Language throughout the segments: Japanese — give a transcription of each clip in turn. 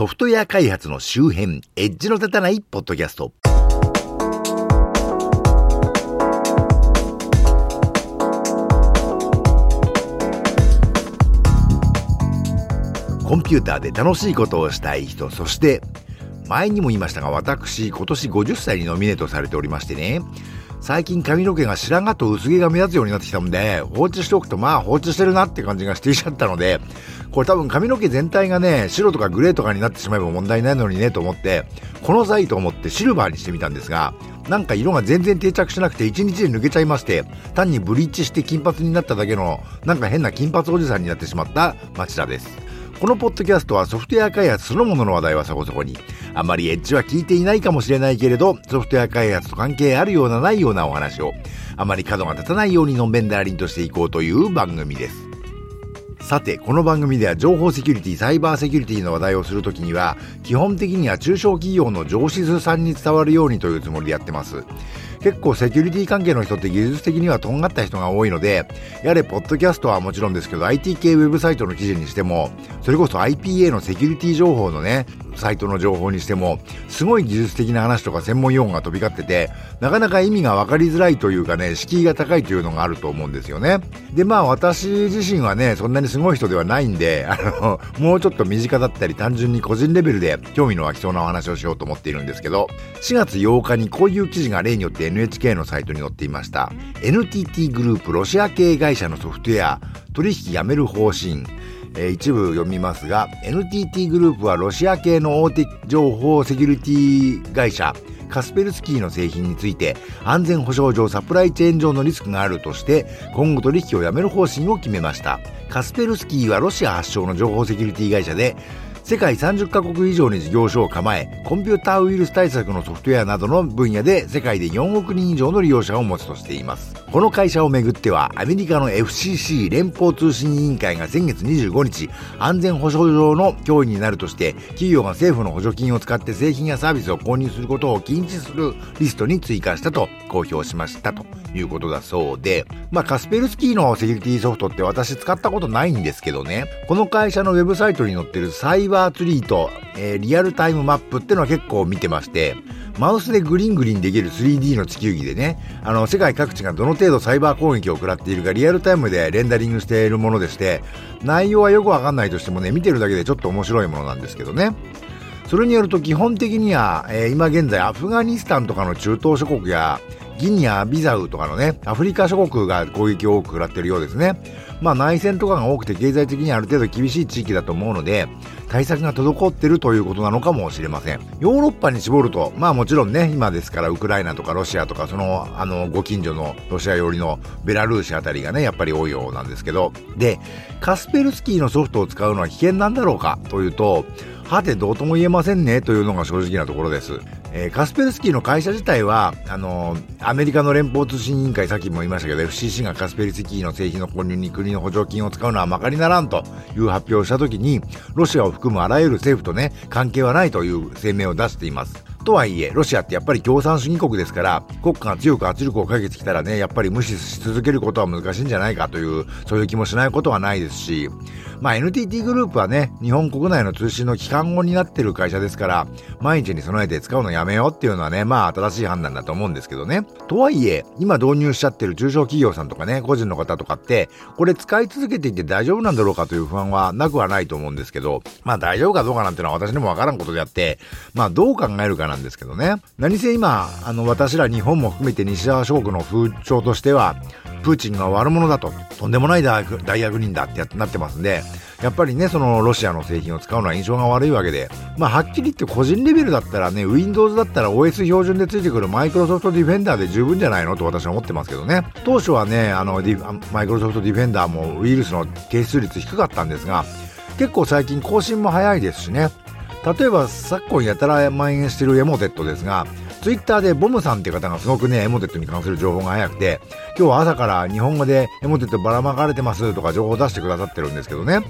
ソフトウェア開発の周辺、エッジの立たないポッドキャスト。コンピューターで楽しいことをしたい人、そして、前にも言いましたが、私、今年50歳にノミネートされておりましてね、最近髪の毛が白髪と薄毛が目立つようになってきたので、放置しておくとまあ放置してるなって感じがしてきちゃったので、これ多分髪の毛全体がね、白とかグレーとかになってしまえば問題ないのにねと思って、この際と思ってシルバーにしてみたんですが、なんか色が全然定着しなくて1日で抜けちゃいまして、単にブリーチして金髪になっただけの、なんか変な金髪おじさんになってしまった町田です。このポッドキャストはソフトウェア開発そのものの話題はそこそこに、あまりエッジは聞いていないかもしれないけれど、ソフトウェア開発と関係あるようなないようなお話を、あまり角が立たないようにのんべんだらりんとしていこうという番組です。さて、この番組では情報セキュリティ、サイバーセキュリティの話題をするときには、基本的には中小企業の上司さんに伝わるようにというつもりでやってます。結構セキュリティ関係の人って技術的にはとんがった人が多いので、やれ、ポッドキャストはもちろんですけど、IT 系ウェブサイトの記事にしても、それこそ IPA のセキュリティ情報のね、サイトの情報にしても、すごい技術的な話とか専門用語が飛び交ってて、なかなか意味が分かりづらいというかね、敷居が高いというのがあると思うんですよね。で、まあ私自身はね、そんなにすごい人ではないんで、あの、もうちょっと身近だったり単純に個人レベルで興味の湧きそうなお話をしようと思っているんですけど、4月8日にこういう記事が例によって NHK のサイトに載っていました。NTT グループロシア系会社のソフトウェア、取引やめる方針、えー、一部読みますが、NTT グループはロシア系の大手情報セキュリティ会社、カスペルスキーの製品について安全保障上サプライチェーン上のリスクがあるとして今後取引をやめる方針を決めました。カスペルスキーはロシア発祥の情報セキュリティ会社で世界30カ国以上に事業所を構え、コンピューターウイルス対策のソフトウェアなどの分野で世界で4億人以上の利用者を持つとしています。この会社をめぐっては、アメリカの FCC 連邦通信委員会が先月25日、安全保障上の脅威になるとして、企業が政府の補助金を使って製品やサービスを購入することを禁止するリストに追加したと公表しました。ということだそうで、まあ、カスペルスキーのセキュリティソフトって私使ったことないんですけどね、この会社のウェブサイトに載ってるサイバーバーツリーと、えー、リアルタイムマップってのは結構見てまして、マウスでグリングリンできる 3D の地球儀でね、あの、世界各地がどの程度サイバー攻撃を食らっているかリアルタイムでレンダリングしているものでして、内容はよくわかんないとしてもね、見てるだけでちょっと面白いものなんですけどね。それによると基本的には、えー、今現在アフガニスタンとかの中東諸国やギニア、ビザウとかのね、アフリカ諸国が攻撃を多く食らってるようですね。まあ内戦とかが多くて経済的にある程度厳しい地域だと思うので、対策が滞っているということなのかもしれません。ヨーロッパに絞ると、まあもちろんね、今ですからウクライナとかロシアとか、その、あの、ご近所のロシア寄りのベラルーシあたりがね、やっぱり多いようなんですけど、で、カスペルスキーのソフトを使うのは危険なんだろうかというと、はてどうとも言えませんねというのが正直なところです。えー、カスペルスキーの会社自体は、あのー、アメリカの連邦通信委員会、さっきも言いましたけど、FCC がカスペルスキーの製品の購入に国の補助金を使うのはまかりならんという発表をしたときに、ロシアを含むあらゆる政府とね、関係はないという声明を出しています。とはいえ、ロシアってやっぱり共産主義国ですから、国家が強く圧力をかけてきたらね、やっぱり無視し続けることは難しいんじゃないかという、そういう気もしないことはないですし、まあ NTT グループはね、日本国内の通信の機関語になってる会社ですから、毎日に備えて使うのやめようっていうのはね、まあ正しい判断だと思うんですけどね。とはいえ、今導入しちゃってる中小企業さんとかね、個人の方とかって、これ使い続けていて大丈夫なんだろうかという不安はなくはないと思うんですけど、まあ大丈夫かどうかなんてのは私にもわからんことであって、まあどう考えるかなんですけどね。何せ今、あの、私ら日本も含めて西側諸国の風潮としては、プーチンが悪者だと、とんでもない大役人だってなってますんで、やっぱりね、そのロシアの製品を使うのは印象が悪いわけで、まあはっきり言って個人レベルだったらね、Windows だったら OS 標準でついてくるマイクロソフトディフェンダーで十分じゃないのと私は思ってますけどね。当初はね、あの、マイクロソフトディフェンダーもウイルスの係数率低かったんですが、結構最近更新も早いですしね。例えば昨今やたら蔓延しているエモテットですが、ツイッターでボムさんっていう方がすごくね、エモテットに関する情報が早くて、今日は朝から日本語でエモテットばらまかれてますとか情報を出してくださってるんですけどね。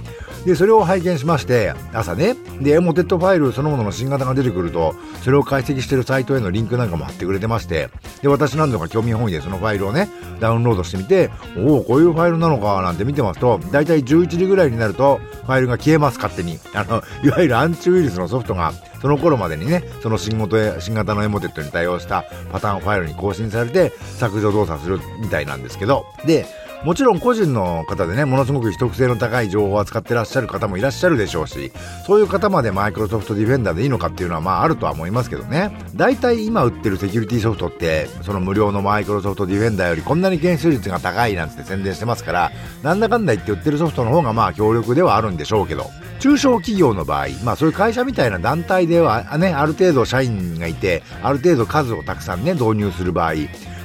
で、それを拝見しまして、朝ね、で、エモテットファイルそのものの新型が出てくると、それを解析してるサイトへのリンクなんかも貼ってくれてまして、で、私何度か興味本位でそのファイルをね、ダウンロードしてみて、おお、こういうファイルなのかなんて見てますと、だいたい11時ぐらいになると、ファイルが消えます、勝手に。あの、いわゆるアンチウイルスのソフトが、その頃までにね、その新型新型のエモテットに対応したパターンファイルに更新されて、削除動作するみたいなんですけど、で、もちろん個人の方でね、ものすごく秘匿性の高い情報を扱ってらっしゃる方もいらっしゃるでしょうし、そういう方までマイクロソフトディフェンダーでいいのかっていうのはまああるとは思いますけどね。大体今売ってるセキュリティソフトって、その無料のマイクロソフトディフェンダーよりこんなに検出率が高いなんて宣伝してますから、なんだかんだ言って売ってるソフトの方がまあ強力ではあるんでしょうけど、中小企業の場合、まあそういう会社みたいな団体ではね、ある程度社員がいて、ある程度数をたくさんね、導入する場合、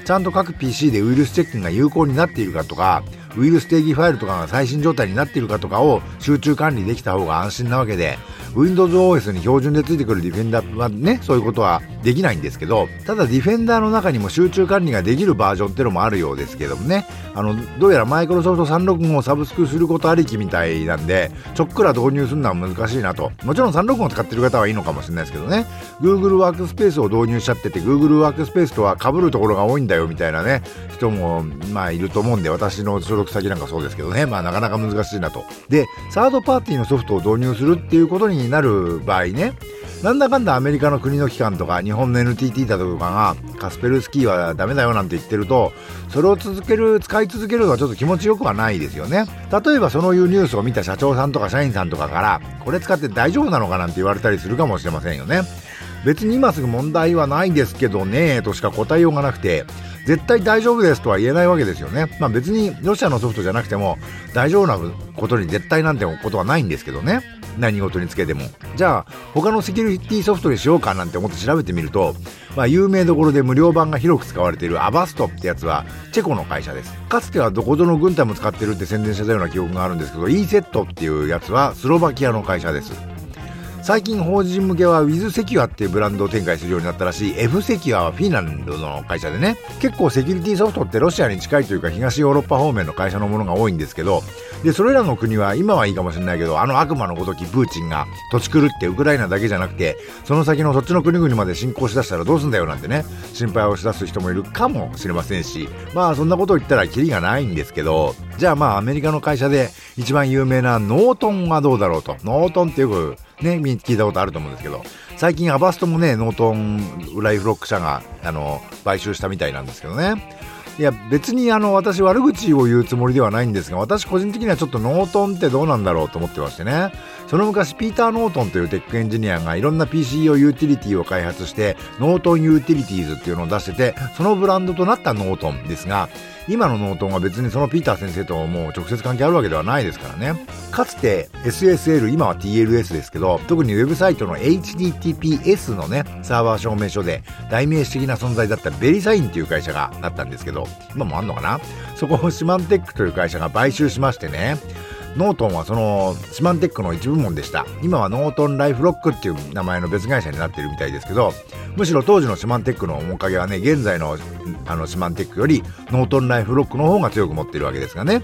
ちゃんと各 PC でウイルスチェックが有効になっているかとか、ウイルス定義ファイルとかが最新状態になっているかとかを集中管理できた方が安心なわけで、Windows OS に標準でついてくるディフェンダーはね、そういうことはできないんですけど、ただディフェンダーの中にも集中管理ができるバージョンってのもあるようですけどもね、あの、どうやらマイクロソフト365をサブスクすることありきみたいなんで、ちょっくら導入するのは難しいなと。もちろん365を使ってる方はいいのかもしれないですけどね、Google ワークスペースを導入しちゃってて、Google ワークスペースとは被るところが多いんだよみたいなね、人も、まあいると思うんで、私の所属先なんかそうですけどね、まあなかなか難しいなと。で、サードパーティーのソフトを導入するっていうことになる場合ね、なんだかんだアメリカの国の機関とか日本の NTT だとかがカスペルスキーはダメだよなんて言ってるとそれを続ける使い続けるのはちょっと気持ちよくはないですよね。例えばそのいうニュースを見た社長さんとか社員さんとかからこれ使って大丈夫なのかなんて言われたりするかもしれませんよね。別に今すぐ問題はないですけどねとしか答えようがなくて絶対大丈夫ですとは言えないわけですよね。まあ別にロシアのソフトじゃなくても大丈夫なことに絶対なんてことはないんですけどね。何事につけても。じゃあ他のセキュリティソフトにしようかなんて思って調べてみると、まあ有名どころで無料版が広く使われているアバストってやつはチェコの会社です。かつてはどこぞの軍隊も使ってるって宣伝してたような記憶があるんですけど、e セットっていうやつはスロバキアの会社です。最近法人向けは Wiz セキュアっていうブランドを展開するようになったらしい。F セキュアはフィンランドの会社でね。結構セキュリティソフトってロシアに近いというか東ヨーロッパ方面の会社のものが多いんですけど。でそれらの国は今はいいかもしれないけどあの悪魔のごときプーチンが土地狂ってウクライナだけじゃなくてその先のそっちの国々まで侵攻しだしたらどうすんだよなんてね心配をしだす人もいるかもしれませんし。まあそんなことを言ったらキリがないんですけど。じゃあまあアメリカの会社で一番有名なノートンはどうだろうと。ノートンってよくね、聞いたことあると思うんですけど、最近アバストもね、ノートンライフロック社が、あの、買収したみたいなんですけどね。いや、別にあの、私悪口を言うつもりではないんですが、私個人的にはちょっとノートンってどうなんだろうと思ってましてね。その昔、ピーター・ノートンというテックエンジニアがいろんな PC 用ユーティリティを開発して、ノートンユーティリティーズっていうのを出してて、そのブランドとなったノートンですが、今のノートンは別にそのピーター先生ともう直接関係あるわけではないですからね。かつて SSL、今は TLS ですけど、特にウェブサイトの HTTPS のね、サーバー証明書で代名詞的な存在だったベリサインっていう会社があったんですけど、今もあんのかな？そこをシマンテックという会社が買収しましてね、ノートンはそのシマンテックの一部門でした。今はノートンライフロックっていう名前の別会社になってるみたいですけど、むしろ当時のシマンテックの面影はね、現在のあのシマンテックよりノートンライフロックの方が強く持ってるわけですがね。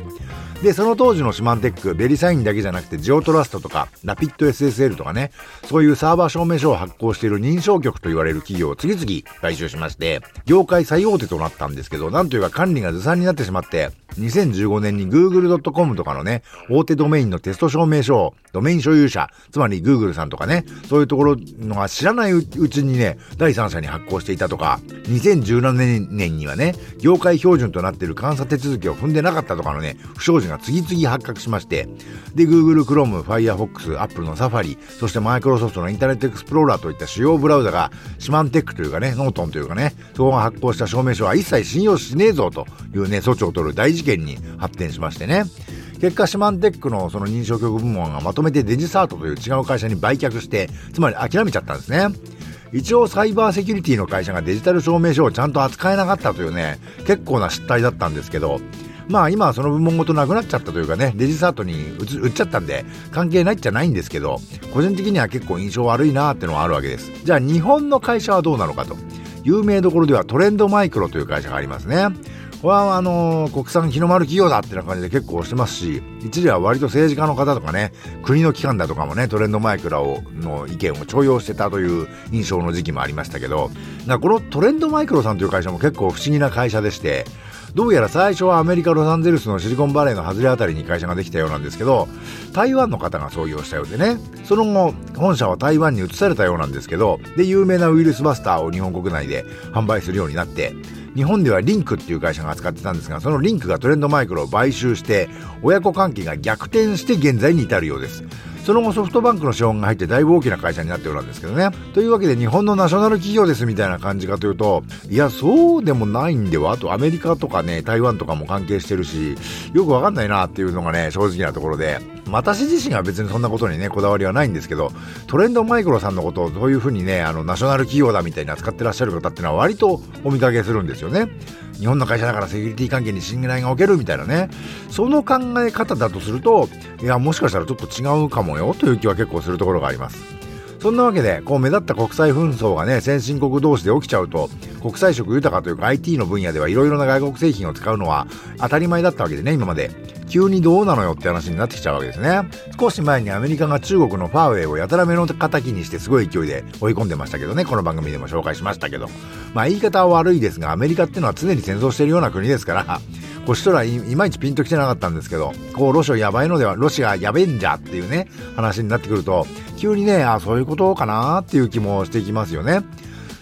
で、その当時のシマンテック、ベリサインだけじゃなくてジオトラストとか、ラピッド SSL とかね、そういうサーバー証明書を発行している認証局と言われる企業を次々買収しまして、業界最大手となったんですけど、なんというか管理がずさんになってしまって、2015年に google.com とかのね、大手ドメインのテスト証明書を、ドメイン所有者、つまり Google さんとかね、そういうところのが知らないうちにね、第三者に発行していたとか、2017年にはね、業界標準となっている監査手続きを踏んでなかったとかのね、不祥事が次々発覚しまして、で、Google Chrome、Firefox、Apple の Safari、そして Microsoft のインターネットエクスプローラーといった主要ブラウザが、シマンテックというかね、ノートンというかね、そこが発行した証明書は一切信用しねえぞというね、措置を取る大事事件に発展しましてね。結果、シマンテックのその認証局部門がまとめてデジサートという違う会社に売却して、つまり諦めちゃったんですね。一応サイバーセキュリティの会社がデジタル証明書をちゃんと扱えなかったというね、結構な失態だったんですけど、まあ今はその部門ごとなくなっちゃったというかね、デジサートに売っちゃったんで、関係ないっちゃないんですけど、個人的には結構印象悪いなーってのはあるわけです。じゃあ日本の会社はどうなのかと。有名どころではトレンドマイクロという会社がありますね。これはあのー、国産日の丸企業だってな感じで結構してますし、一時は割と政治家の方とかね、国の機関だとかもね、トレンドマイクラをの意見を重用してたという印象の時期もありましたけど、このトレンドマイクロさんという会社も結構不思議な会社でして、どうやら最初はアメリカ・ロサンゼルスのシリコンバレーの外れあたりに会社ができたようなんですけど、台湾の方が創業したようでね、その後、本社は台湾に移されたようなんですけど、で、有名なウイルスバスターを日本国内で販売するようになって、日本ではリンクっていう会社が扱ってたんですが、そのリンクがトレンドマイクロを買収して、親子関係が逆転して現在に至るようです。その後ソフトバンクの資本が入ってだいぶ大きな会社になっておるんですけどね。というわけで日本のナショナル企業ですみたいな感じかというと、いや、そうでもないんでは？あとアメリカとかね、台湾とかも関係してるし、よくわかんないなっていうのがね、正直なところで、私自身は別にそんなことにね、こだわりはないんですけど、トレンドマイクロさんのことをどういうふうにね、あの、ナショナル企業だみたいに扱ってらっしゃる方っていうのは割とお見かけするんですよね。日本の会社だからセキュリティ関係に信頼がおけるみたいなね。その考え方だとすると、いや、もしかしたらちょっと違うかもよという気は結構するところがあります。そんなわけで、こう目立った国際紛争がね、先進国同士で起きちゃうと、国際色豊かというか IT の分野ではいろいろな外国製品を使うのは当たり前だったわけでね、今まで。急にどうなのよって話になってきちゃうわけですね。少し前にアメリカが中国のファーウェイをやたら目の敵にしてすごい勢いで追い込んでましたけどね、この番組でも紹介しましたけど。まあ言い方は悪いですが、アメリカってのは常に戦争してるような国ですから、こうしとらいまいちピンときてなかったんですけど、こうロシアやばいのでは、ロシアやべえんじゃっていうね、話になってくると、急にね、あ、そういうことかなっていう気もしてきますよね。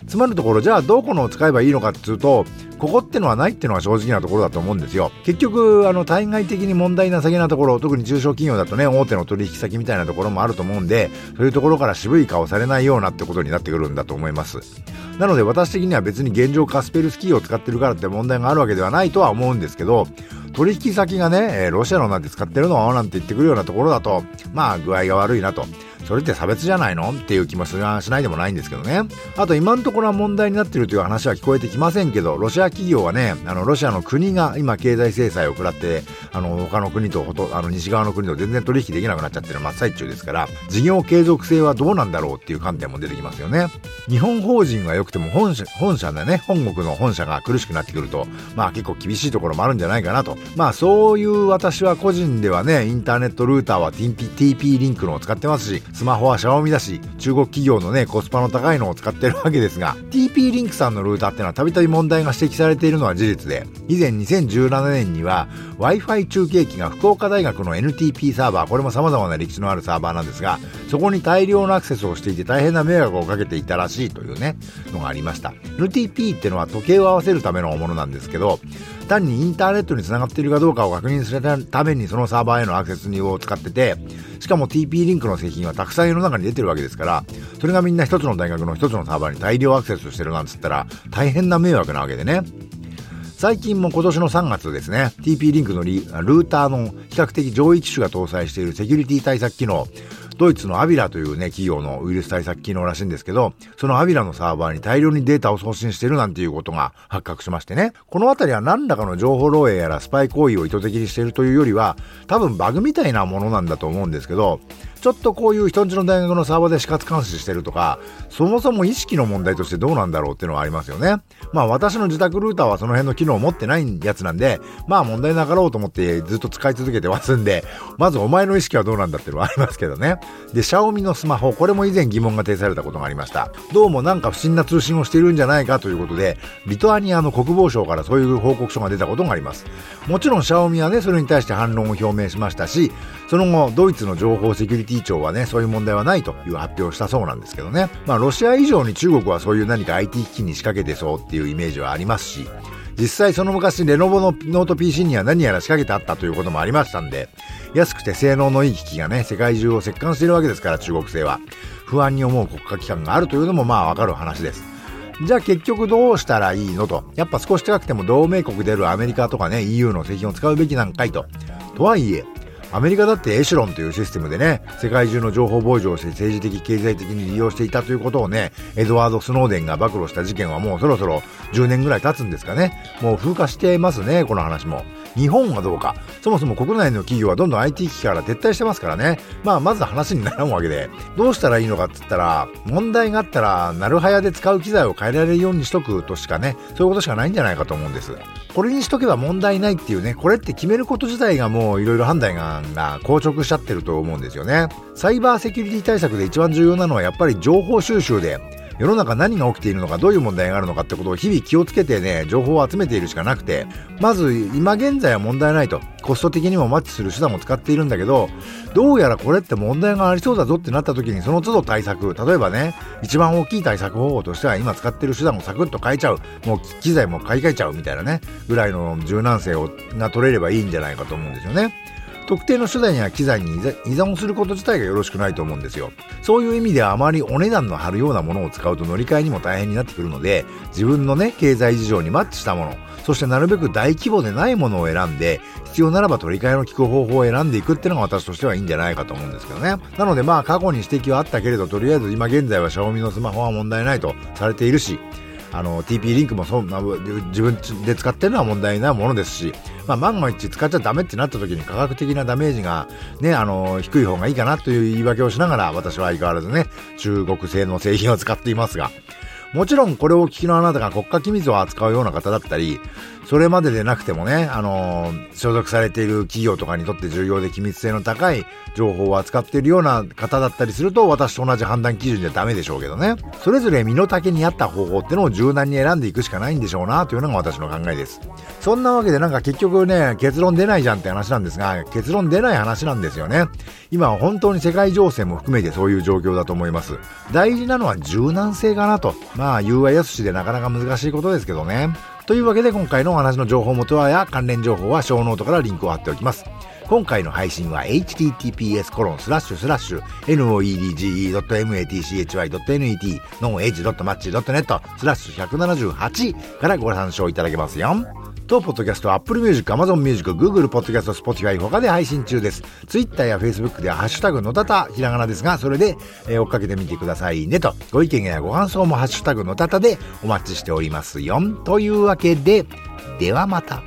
つまるところ、じゃあどこのを使えばいいのかっていうと、ここってのはないっていうのが正直なところだと思うんですよ。結局、あの、対外的に問題なさげなところ、特に中小企業だとね、大手の取引先みたいなところもあると思うんで、そういうところから渋い顔されないようなってことになってくるんだと思います。なので私的には別に現状カスペルスキーを使ってるからって問題があるわけではないとは思うんですけど、取引先がね、ロシアのなんて使ってるのなんて言ってくるようなところだと、まあ具合が悪いなと。それって差別じゃないの？っていう気もしないでもないんですけどね。あと今のところは問題になってるという話は聞こえてきませんけど、ロシア企業はね、あの、ロシアの国が今経済制裁を食らって、あの、他の国とほと、あの、西側の国と全然取引できなくなっちゃってる真っ最中ですから、事業継続性はどうなんだろうっていう観点も出てきますよね。日本法人は良くても本社、本社でね、本国の本社が苦しくなってくると、まあ結構厳しいところもあるんじゃないかなと。まあそういう私は個人ではね、インターネットルーターは TP, TP リンクのを使ってますし、スマホはシャオミだし、中国企業のね、コスパの高いのを使ってるわけですが、TP リンクさんのルーターってのはたびたび問題が指摘されているのは事実で、以前2017年には Wi-Fi 中継機が福岡大学の NTP サーバー、これも様々な歴史のあるサーバーなんですが、そこに大量のアクセスをしていて大変な迷惑をかけていたらしいというね、のがありました。NTP ってのは時計を合わせるためのものなんですけど、単にインターネットにつながっているかどうかを確認するためにそのサーバーへのアクセスを使ってて、しかも TP リンクの製品はたくさん世の中に出てるわけですから、それがみんな一つの大学の一つのサーバーに大量アクセスしてるなんつったら大変な迷惑なわけでね。最近も今年の3月ですね、TP リンクのリルーターの比較的上位機種が搭載しているセキュリティ対策機能、ドイツのアビラというね、企業のウイルス対策機能らしいんですけど、そのアビラのサーバーに大量にデータを送信してるなんていうことが発覚しましてね。このあたりは何らかの情報漏洩やらスパイ行為を意図的にしているというよりは、多分バグみたいなものなんだと思うんですけど、ちょっとこういう人んちの大学のサーバーで死活監視してるとか、そもそも意識の問題としてどうなんだろうっていうのはありますよね。まあ私の自宅ルーターはその辺の機能を持ってないやつなんで、まあ問題なかろうと思ってずっと使い続けてますんで、まずお前の意識はどうなんだっていうのはありますけどね。で、シャオミのスマホ、これも以前疑問が呈されたことがありました。どうもなんか不審な通信をしているんじゃないかということで、リトアニアの国防省からそういう報告書が出たことがあります。もちろんシャオミはね、それに対して反論を表明しましたし、その後、ドイツの情報セキュリティ庁はね、そういう問題はないという発表をしたそうなんですけどね。まあ、ロシア以上に中国はそういう何か IT 機器に仕掛けてそうっていうイメージはありますし、実際その昔レノボのノート PC には何やら仕掛けてあったということもありましたんで、安くて性能のいい機器がね、世界中を席巻しているわけですから中国製は。不安に思う国家機関があるというのもまあわかる話です。じゃあ結局どうしたらいいのと。やっぱ少し高くても同盟国であるアメリカとかね、EU の製品を使うべきなんかいと。とはいえ、アメリカだってエシュロンというシステムでね、世界中の情報傍受をして政治的、経済的に利用していたということをね、エドワード・スノーデンが暴露した事件はもうそろそろ10年ぐらい経つんですかね。もう風化してますね、この話も。日本はどうか。そもそも国内の企業はどんどん IT 機器から撤退してますからね。まあ、まず話にならんわけで。どうしたらいいのかって言ったら、問題があったら、なるはやで使う機材を変えられるようにしとくとしかね、そういうことしかないんじゃないかと思うんです。これにしとけば問題ないっていうね、これって決めること自体がもういろいろ判断が硬直しちゃってると思うんですよね。サイバーセキュリティ対策で一番重要なのはやっぱり情報収集で、世の中何が起きているのか、どういう問題があるのかってことを日々気をつけてね、情報を集めているしかなくて、まず今現在は問題ないと。コスト的にもマッチする手段も使っているんだけど、どうやらこれって問題がありそうだぞってなった時にその都度対策、例えばね、一番大きい対策方法としては今使ってる手段をサクッと変えちゃう。もう機材も買い替えちゃうみたいなね、ぐらいの柔軟性をが取れればいいんじゃないかと思うんですよね。特定の手段や機材に依存すること自体がよろしくないと思うんですよ。そういう意味ではあまりお値段の張るようなものを使うと乗り換えにも大変になってくるので、自分のね、経済事情にマッチしたもの、そしてなるべく大規模でないものを選んで、必要ならば取り替えの効く方法を選んでいくっていうのが私としてはいいんじゃないかと思うんですけどね。なのでまあ過去に指摘はあったけれど、とりあえず今現在は Xiaomi のスマホは問題ないとされているし、あの TP リンクもそんな自分で使ってるのは問題なものですし、まあ、万が一使っちゃダメってなった時に科学的なダメージがね、あの、低い方がいいかなという言い訳をしながら私は相変わらずね、中国製の製品を使っていますが、もちろんこれを聞きのあなたが国家機密を扱うような方だったり、それまででなくてもね、あのー、所属されている企業とかにとって重要で機密性の高い情報を扱っているような方だったりすると、私と同じ判断基準じゃダメでしょうけどね。それぞれ身の丈に合った方法ってのを柔軟に選んでいくしかないんでしょうな、というのが私の考えです。そんなわけでなんか結局ね、結論出ないじゃんって話なんですが、結論出ない話なんですよね。今は本当に世界情勢も含めてそういう状況だと思います。大事なのは柔軟性かなと。まあ、言うはやすしでなかなか難しいことですけどね。というわけで今回のお話の情報元はや関連情報はショーノートからリンクを貼っておきます。今回の配信は https コロンスラッシュスラッシュ noedge.matchy.net ノンエッジ .match.net スラッシュ178からご参照いただけますよ。当ポッドキャストは Apple Music、Amazon Music、Google Podcast、Spotify 他で配信中です。Twitter や Facebook ではハッシュタグのたた、ひらがなですが、それで、えー、追っかけてみてくださいねと。ご意見やご感想もハッシュタグのたたでお待ちしておりますよ。というわけで、ではまた。